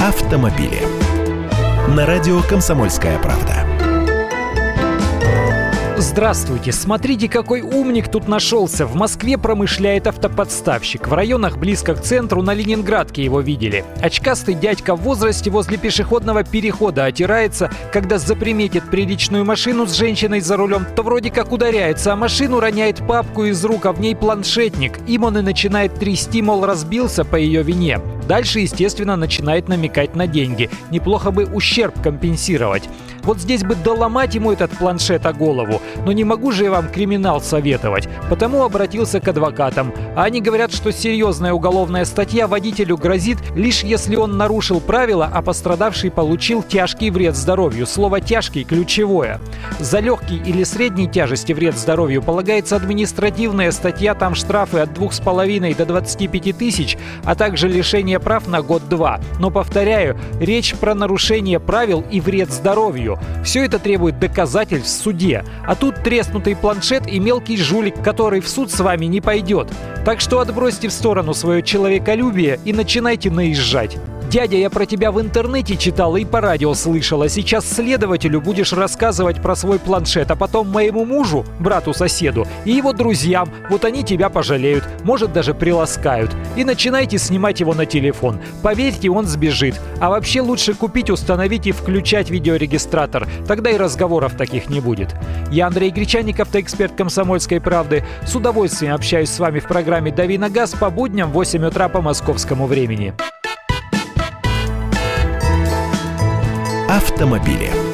автомобили. На радио «Комсомольская правда». Здравствуйте! Смотрите, какой умник тут нашелся. В Москве промышляет автоподставщик. В районах близко к центру на Ленинградке его видели. Очкастый дядька в возрасте возле пешеходного перехода отирается, когда заприметит приличную машину с женщиной за рулем, то вроде как ударяется, а машину роняет папку из рук, а в ней планшетник. Им он и начинает трясти, мол, разбился по ее вине. Дальше, естественно, начинает намекать на деньги. Неплохо бы ущерб компенсировать. Вот здесь бы доломать ему этот планшет о голову, но не могу же я вам криминал советовать, потому обратился к адвокатам. А они говорят, что серьезная уголовная статья водителю грозит лишь если он нарушил правила, а пострадавший получил тяжкий вред здоровью. Слово «тяжкий» ключевое. За легкий или средней тяжести вред здоровью полагается административная статья, там штрафы от 2,5 до 25 тысяч, а также лишение прав на год-два. Но, повторяю, речь про нарушение правил и вред здоровью. Все это требует доказательств в суде. А тут треснутый планшет и мелкий жулик, который в суд с вами не пойдет. Так что отбросьте в сторону свое человеколюбие и начинайте наезжать. «Дядя, я про тебя в интернете читала и по радио слышала. Сейчас следователю будешь рассказывать про свой планшет, а потом моему мужу, брату-соседу, и его друзьям. Вот они тебя пожалеют, может даже приласкают. И начинайте снимать его на телефон. Поверьте, он сбежит. А вообще лучше купить, установить и включать видеорегистратор. Тогда и разговоров таких не будет. Я Андрей Гречаник, автоэксперт «Комсомольской правды». С удовольствием общаюсь с вами в программе «Дави на газ» по будням в 8 утра по московскому времени. Автомобили.